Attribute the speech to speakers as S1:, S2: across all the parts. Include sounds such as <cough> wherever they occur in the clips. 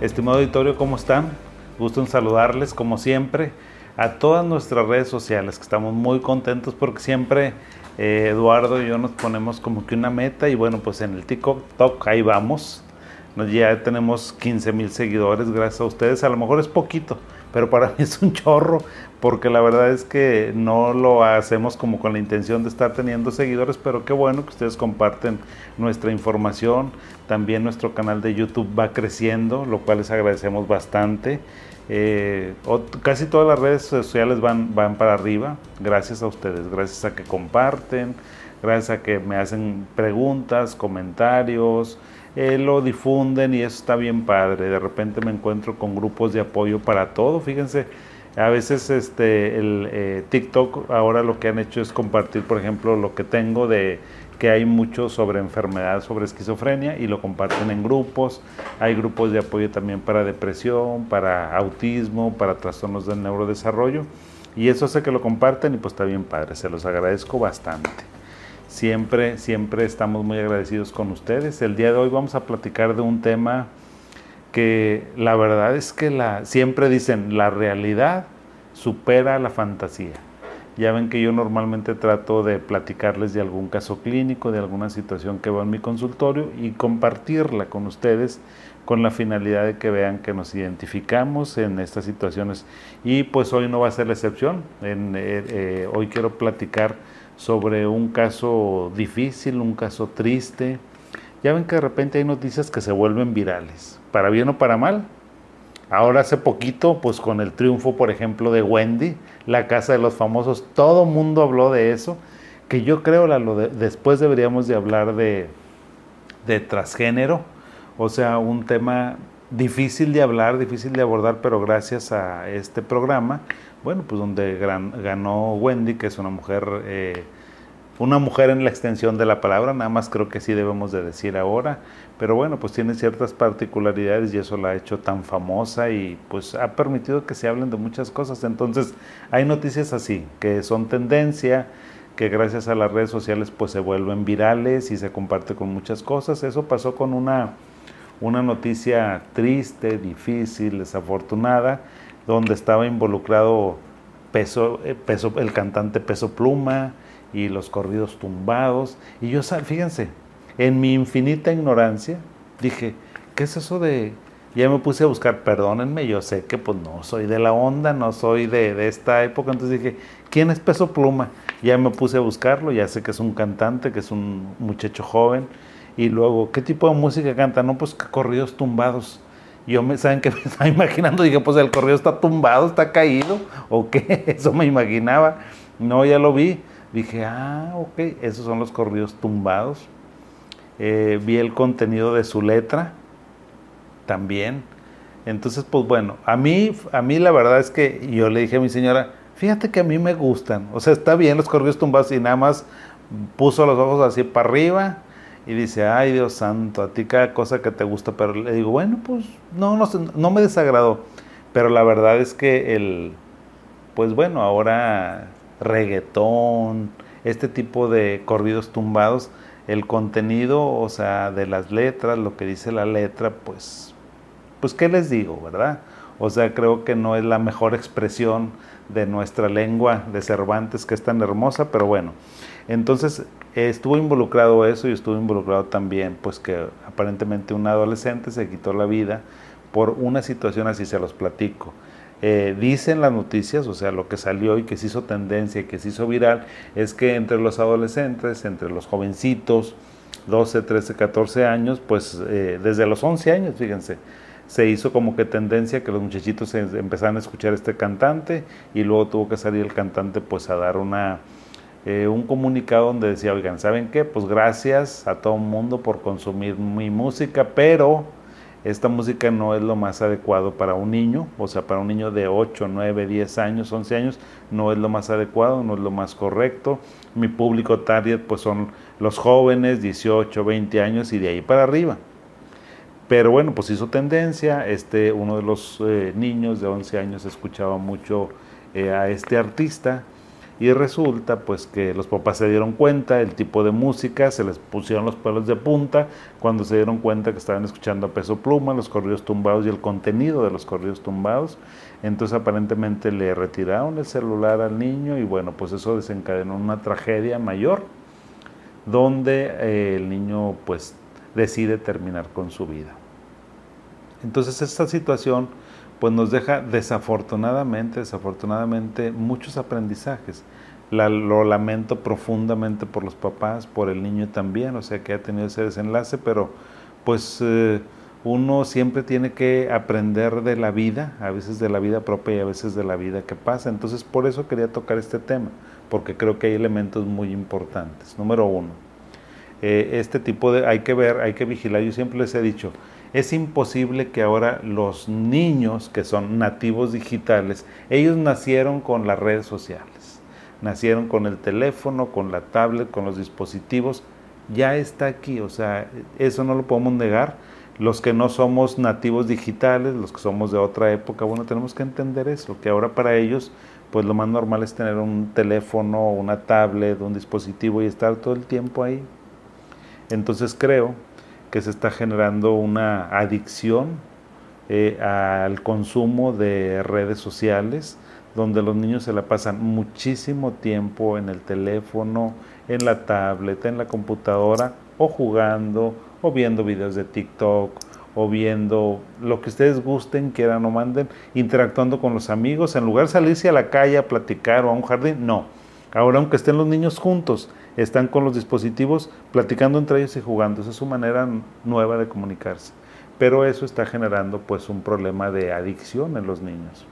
S1: Estimado auditorio, ¿cómo están? Gusto en saludarles como siempre a todas nuestras redes sociales, que estamos muy contentos porque siempre eh, Eduardo y yo nos ponemos como que una meta y bueno, pues en el TikTok ahí vamos. Ya tenemos 15 mil seguidores, gracias a ustedes. A lo mejor es poquito, pero para mí es un chorro, porque la verdad es que no lo hacemos como con la intención de estar teniendo seguidores, pero qué bueno que ustedes comparten nuestra información. También nuestro canal de YouTube va creciendo, lo cual les agradecemos bastante. Eh, casi todas las redes sociales van, van para arriba, gracias a ustedes, gracias a que comparten, gracias a que me hacen preguntas, comentarios, eh, lo difunden y eso está bien padre. De repente me encuentro con grupos de apoyo para todo, fíjense. A veces este, el eh, TikTok ahora lo que han hecho es compartir, por ejemplo, lo que tengo de que hay mucho sobre enfermedad, sobre esquizofrenia y lo comparten en grupos. Hay grupos de apoyo también para depresión, para autismo, para trastornos del neurodesarrollo. Y eso hace que lo comparten y pues está bien padre, se los agradezco bastante. Siempre, siempre estamos muy agradecidos con ustedes. El día de hoy vamos a platicar de un tema que la verdad es que la, siempre dicen, la realidad supera la fantasía. Ya ven que yo normalmente trato de platicarles de algún caso clínico, de alguna situación que veo en mi consultorio y compartirla con ustedes con la finalidad de que vean que nos identificamos en estas situaciones. Y pues hoy no va a ser la excepción. Eh, eh, hoy quiero platicar sobre un caso difícil, un caso triste. Ya ven que de repente hay noticias que se vuelven virales, para bien o para mal. Ahora hace poquito, pues con el triunfo, por ejemplo, de Wendy, la casa de los famosos, todo mundo habló de eso, que yo creo lo después deberíamos de hablar de, de transgénero, o sea, un tema difícil de hablar, difícil de abordar, pero gracias a este programa, bueno, pues donde ganó Wendy, que es una mujer, eh, una mujer en la extensión de la palabra, nada más creo que sí debemos de decir ahora, pero bueno, pues tiene ciertas particularidades y eso la ha hecho tan famosa y pues ha permitido que se hablen de muchas cosas. Entonces, hay noticias así, que son tendencia, que gracias a las redes sociales pues se vuelven virales y se comparte con muchas cosas. Eso pasó con una, una noticia triste, difícil, desafortunada, donde estaba involucrado peso, eh, peso, el cantante Peso Pluma y los corridos tumbados. Y yo, fíjense, en mi infinita ignorancia, dije, ¿qué es eso de...? Ya me puse a buscar, perdónenme, yo sé que pues no soy de la onda, no soy de, de esta época, entonces dije, ¿quién es Peso Pluma? Ya me puse a buscarlo, ya sé que es un cantante, que es un muchacho joven, y luego, ¿qué tipo de música canta? No, pues corridos tumbados. Yo me, ¿saben que <laughs> me estaba imaginando? Dije, pues el corrido está tumbado, está caído, o qué, <laughs> eso me imaginaba. No, ya lo vi. Dije, ah, ok, esos son los corridos tumbados. Eh, vi el contenido de su letra también. Entonces, pues bueno, a mí, a mí la verdad es que yo le dije a mi señora, fíjate que a mí me gustan. O sea, está bien los corridos tumbados y nada más puso los ojos así para arriba y dice, ay Dios santo, a ti cada cosa que te gusta. Pero le digo, bueno, pues no, no, no me desagradó. Pero la verdad es que el, pues bueno, ahora reggaetón, este tipo de corridos tumbados, el contenido, o sea, de las letras, lo que dice la letra, pues, pues, ¿qué les digo, verdad? O sea, creo que no es la mejor expresión de nuestra lengua de Cervantes, que es tan hermosa, pero bueno. Entonces, estuvo involucrado eso y estuvo involucrado también, pues que aparentemente un adolescente se quitó la vida por una situación así, se los platico. Eh, dicen las noticias, o sea, lo que salió y que se hizo tendencia y que se hizo viral, es que entre los adolescentes, entre los jovencitos, 12, 13, 14 años, pues eh, desde los 11 años, fíjense, se hizo como que tendencia que los muchachitos empezaran a escuchar este cantante y luego tuvo que salir el cantante pues a dar una, eh, un comunicado donde decía, oigan, ¿saben qué? Pues gracias a todo el mundo por consumir mi música, pero esta música no es lo más adecuado para un niño, o sea, para un niño de 8, 9, 10 años, 11 años, no es lo más adecuado, no es lo más correcto. Mi público target pues son los jóvenes, 18, 20 años y de ahí para arriba. Pero bueno, pues hizo tendencia, este, uno de los eh, niños de 11 años escuchaba mucho eh, a este artista Y resulta pues que los papás se dieron cuenta el tipo de música, se les pusieron los pelos de punta cuando se dieron cuenta que estaban escuchando a peso pluma, los corridos tumbados y el contenido de los corridos tumbados. Entonces aparentemente le retiraron el celular al niño y bueno, pues eso desencadenó una tragedia mayor donde eh, el niño pues decide terminar con su vida. Entonces esta situación pues nos deja desafortunadamente, desafortunadamente muchos aprendizajes. lo lamento profundamente por los papás, por el niño también, o sea que ha tenido ese desenlace, pero pues eh, uno siempre tiene que aprender de la vida, a veces de la vida propia y a veces de la vida que pasa. Entonces por eso quería tocar este tema, porque creo que hay elementos muy importantes. Número uno, eh, este tipo de, hay que ver, hay que vigilar, yo siempre les he dicho, es imposible que ahora los niños que son nativos digitales, ellos nacieron con las redes sociales, nacieron con el teléfono, con la tablet, con los dispositivos, ya está aquí, o sea, eso no lo podemos negar. Los que no somos nativos digitales, los que somos de otra época, bueno, tenemos que entender eso, que ahora para ellos, pues lo más normal es tener un teléfono, una tablet, un dispositivo y estar todo el tiempo ahí. Entonces creo que se está generando una adicción eh, al consumo de redes sociales, donde los niños se la pasan muchísimo tiempo en el teléfono, en la tableta, en la computadora, o jugando, o viendo videos de TikTok, o viendo lo que ustedes gusten, quieran o manden, interactuando con los amigos, en lugar de salirse a la calle a platicar o a un jardín, no. Ahora, aunque estén los niños juntos, están con los dispositivos platicando entre ellos y jugando. Esa es su manera nueva de comunicarse. Pero eso está generando pues un problema de adicción en los niños.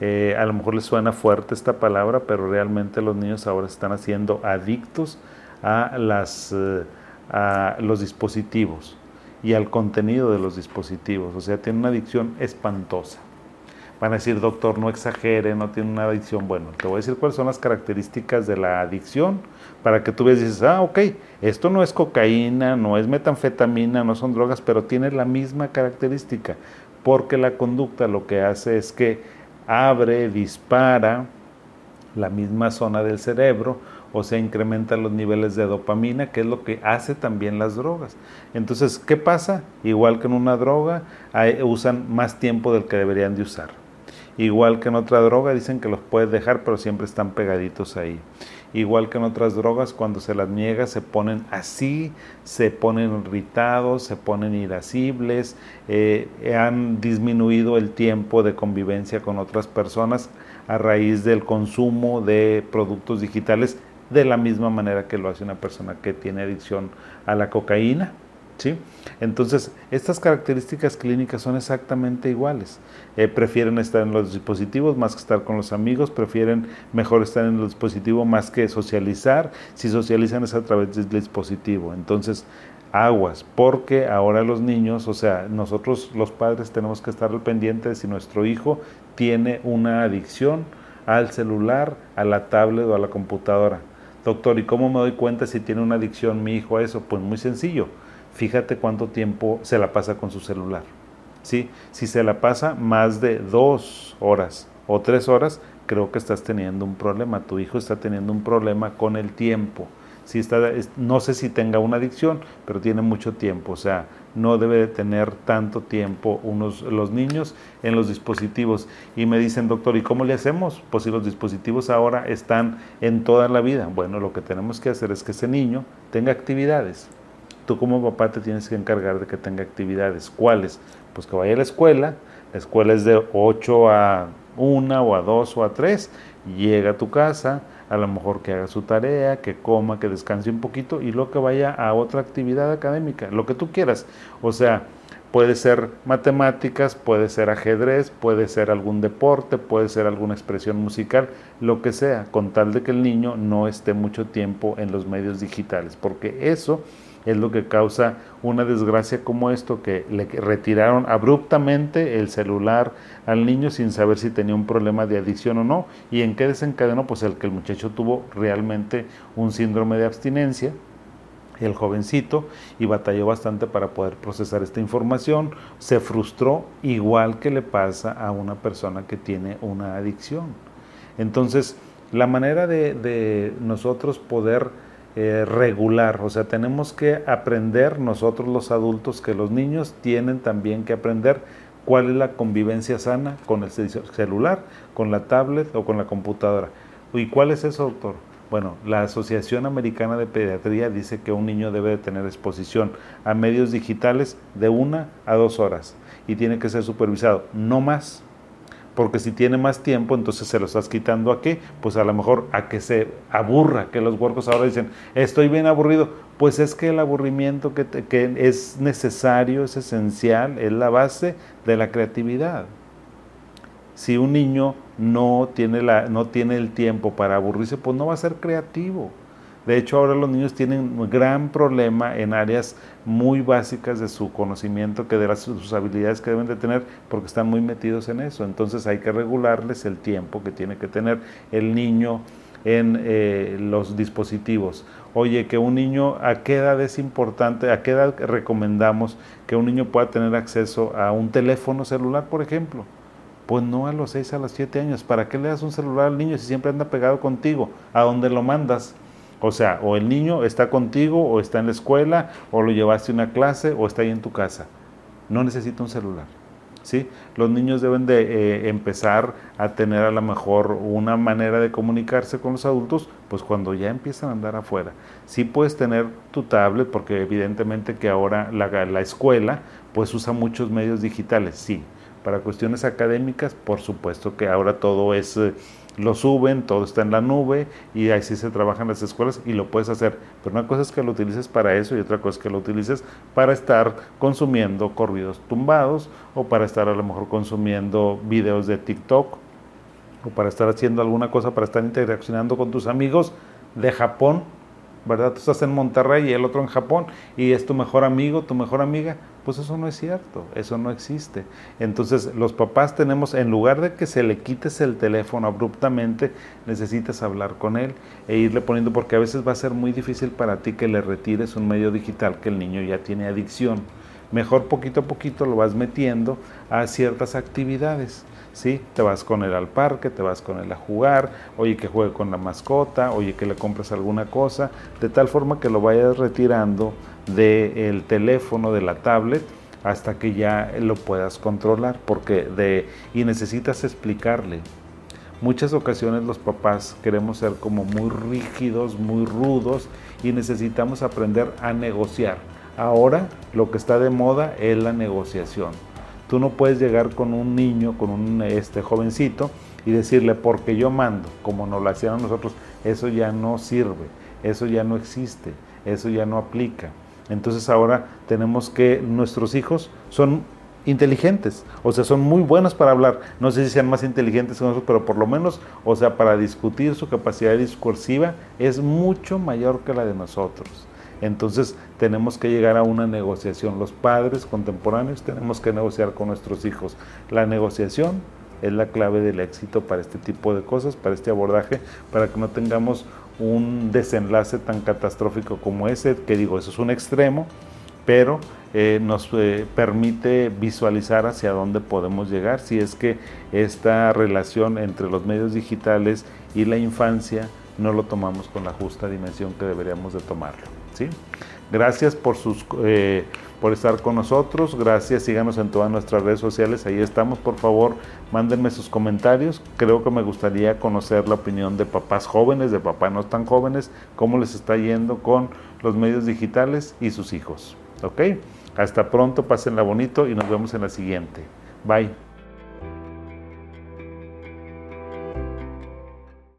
S1: Eh, a lo mejor les suena fuerte esta palabra, pero realmente los niños ahora están haciendo adictos a, las, eh, a los dispositivos y al contenido de los dispositivos. O sea, tienen una adicción espantosa. Van a decir, doctor, no exagere, no tiene una adicción. Bueno, te voy a decir cuáles son las características de la adicción para que tú veas dices, ah, ok, esto no es cocaína, no es metanfetamina, no son drogas, pero tiene la misma característica, porque la conducta lo que hace es que abre, dispara la misma zona del cerebro, o se incrementan los niveles de dopamina, que es lo que hace también las drogas. Entonces, ¿qué pasa? Igual que en una droga, usan más tiempo del que deberían de usar. Igual que en otra droga, dicen que los puedes dejar, pero siempre están pegaditos ahí. Igual que en otras drogas, cuando se las niega, se ponen así, se ponen irritados, se ponen irascibles, eh, han disminuido el tiempo de convivencia con otras personas a raíz del consumo de productos digitales de la misma manera que lo hace una persona que tiene adicción a la cocaína ¿sí? Entonces, estas características clínicas son exactamente iguales. Eh, prefieren estar en los dispositivos más que estar con los amigos, prefieren mejor estar en el dispositivo más que socializar. Si socializan es a través del dispositivo. Entonces, aguas, porque ahora los niños, o sea, nosotros los padres tenemos que estar al pendiente de si nuestro hijo tiene una adicción al celular, a la tablet o a la computadora. Doctor, ¿y cómo me doy cuenta si tiene una adicción mi hijo a eso? Pues muy sencillo fíjate cuánto tiempo se la pasa con su celular. ¿sí? Si se la pasa más de dos horas o tres horas, creo que estás teniendo un problema. Tu hijo está teniendo un problema con el tiempo. Si está, no sé si tenga una adicción, pero tiene mucho tiempo. O sea, no debe de tener tanto tiempo unos, los niños en los dispositivos. Y me dicen, doctor, ¿y cómo le hacemos? Pues si los dispositivos ahora están en toda la vida. Bueno, lo que tenemos que hacer es que ese niño tenga actividades tú como papá te tienes que encargar de que tenga actividades. ¿Cuáles? Pues que vaya a la escuela, la escuela es de 8 a 1 o a 2 o a 3, llega a tu casa, a lo mejor que haga su tarea, que coma, que descanse un poquito y luego que vaya a otra actividad académica, lo que tú quieras. O sea, puede ser matemáticas, puede ser ajedrez, puede ser algún deporte, puede ser alguna expresión musical, lo que sea, con tal de que el niño no esté mucho tiempo en los medios digitales, porque eso es lo que causa una desgracia como esto, que le retiraron abruptamente el celular al niño sin saber si tenía un problema de adicción o no. ¿Y en qué desencadenó? Pues el que el muchacho tuvo realmente un síndrome de abstinencia, el jovencito, y batalló bastante para poder procesar esta información, se frustró igual que le pasa a una persona que tiene una adicción. Entonces, La manera de, nosotros poder eh, regular, o sea, tenemos que aprender nosotros los adultos que los niños tienen también que aprender cuál es la convivencia sana con el celular, con la tablet o con la computadora. ¿Y cuál es eso, doctor? Bueno, la Asociación Americana de Pediatría dice que un niño debe de tener exposición a medios digitales de una a dos horas y tiene que ser supervisado, no más. Porque si tiene más tiempo, entonces se lo estás quitando a qué? Pues a lo mejor a que se aburra, que los huercos ahora dicen, estoy bien aburrido. Pues es que el aburrimiento que, que es necesario, es esencial, es la base de la creatividad si un niño no tiene, la, no tiene el tiempo para aburrirse, pues no va a ser creativo. De hecho, ahora los niños tienen un gran problema en áreas muy básicas de su conocimiento, que de las, sus habilidades que deben de tener, porque están muy metidos en eso. Entonces hay que regularles el tiempo que tiene que tener el niño en eh, los dispositivos. Oye, que un niño, ¿a qué edad es importante? ¿A qué edad recomendamos que un niño pueda tener acceso a un teléfono celular, por ejemplo? Pues no a los 6, a los 7 años. ¿Para qué le das un celular al niño si siempre anda pegado contigo? ¿A dónde lo mandas? O sea, o el niño está contigo, o está en la escuela, o lo llevaste a una clase, o está ahí en tu casa. No necesita un celular. ¿sí? Los niños deben de eh, empezar a tener a lo mejor una manera de comunicarse con los adultos, pues cuando ya empiezan a andar afuera. Sí puedes tener tu tablet, porque evidentemente que ahora la, la escuela pues usa muchos medios digitales, sí, para cuestiones académicas, por supuesto que ahora todo es, eh, lo suben, todo está en la nube y así se trabajan las escuelas y lo puedes hacer. Pero una cosa es que lo utilices para eso y otra cosa es que lo utilices para estar consumiendo corridos tumbados o para estar a lo mejor consumiendo videos de TikTok o para estar haciendo alguna cosa, para estar interaccionando con tus amigos de Japón ¿verdad? Tú estás en Monterrey y el otro en Japón y es tu mejor amigo, tu mejor amiga. Pues eso no es cierto, eso no existe. Entonces los papás tenemos, en lugar de que se le quites el teléfono abruptamente, necesitas hablar con él e irle poniendo, porque a veces va a ser muy difícil para ti que le retires un medio digital que el niño ya tiene adicción. Mejor poquito a poquito lo vas metiendo a ciertas actividades. ¿Sí? Te vas con él al parque, te vas con él a jugar, oye que juegue con la mascota, oye que le compres alguna cosa, de tal forma que lo vayas retirando del teléfono, de la tablet, hasta que ya lo puedas controlar, porque y necesitas explicarle. Muchas ocasiones los papás queremos ser como muy rígidos, muy rudos y necesitamos aprender a negociar. Ahora lo que está de moda es la negociación. Tú no puedes llegar con un niño, con un este, jovencito y decirle, porque yo mando, como nos lo hacían nosotros, eso ya no sirve, eso ya no existe, eso ya no aplica. Entonces ahora tenemos que nuestros hijos son inteligentes, o sea, son muy buenos para hablar. No sé si sean más inteligentes que nosotros, pero por lo menos, o sea, para discutir su capacidad discursiva es mucho mayor que la de nosotros. Entonces tenemos que llegar a una negociación. Los padres contemporáneos tenemos que negociar con nuestros hijos. La negociación es la clave del éxito para este tipo de cosas, para este abordaje, para que no tengamos un desenlace tan catastrófico como ese, que digo, eso es un extremo, pero eh, nos eh, permite visualizar hacia dónde podemos llegar si es que esta relación entre los medios digitales y la infancia no lo tomamos con la justa dimensión que deberíamos de tomarlo. Gracias por, sus, eh, por estar con nosotros, gracias, síganos en todas nuestras redes sociales, ahí estamos, por favor, mándenme sus comentarios, creo que me gustaría conocer la opinión de papás jóvenes, de papás no tan jóvenes, cómo les está yendo con los medios digitales y sus hijos, ¿ok? Hasta pronto, pásenla bonito y nos vemos en la siguiente. Bye.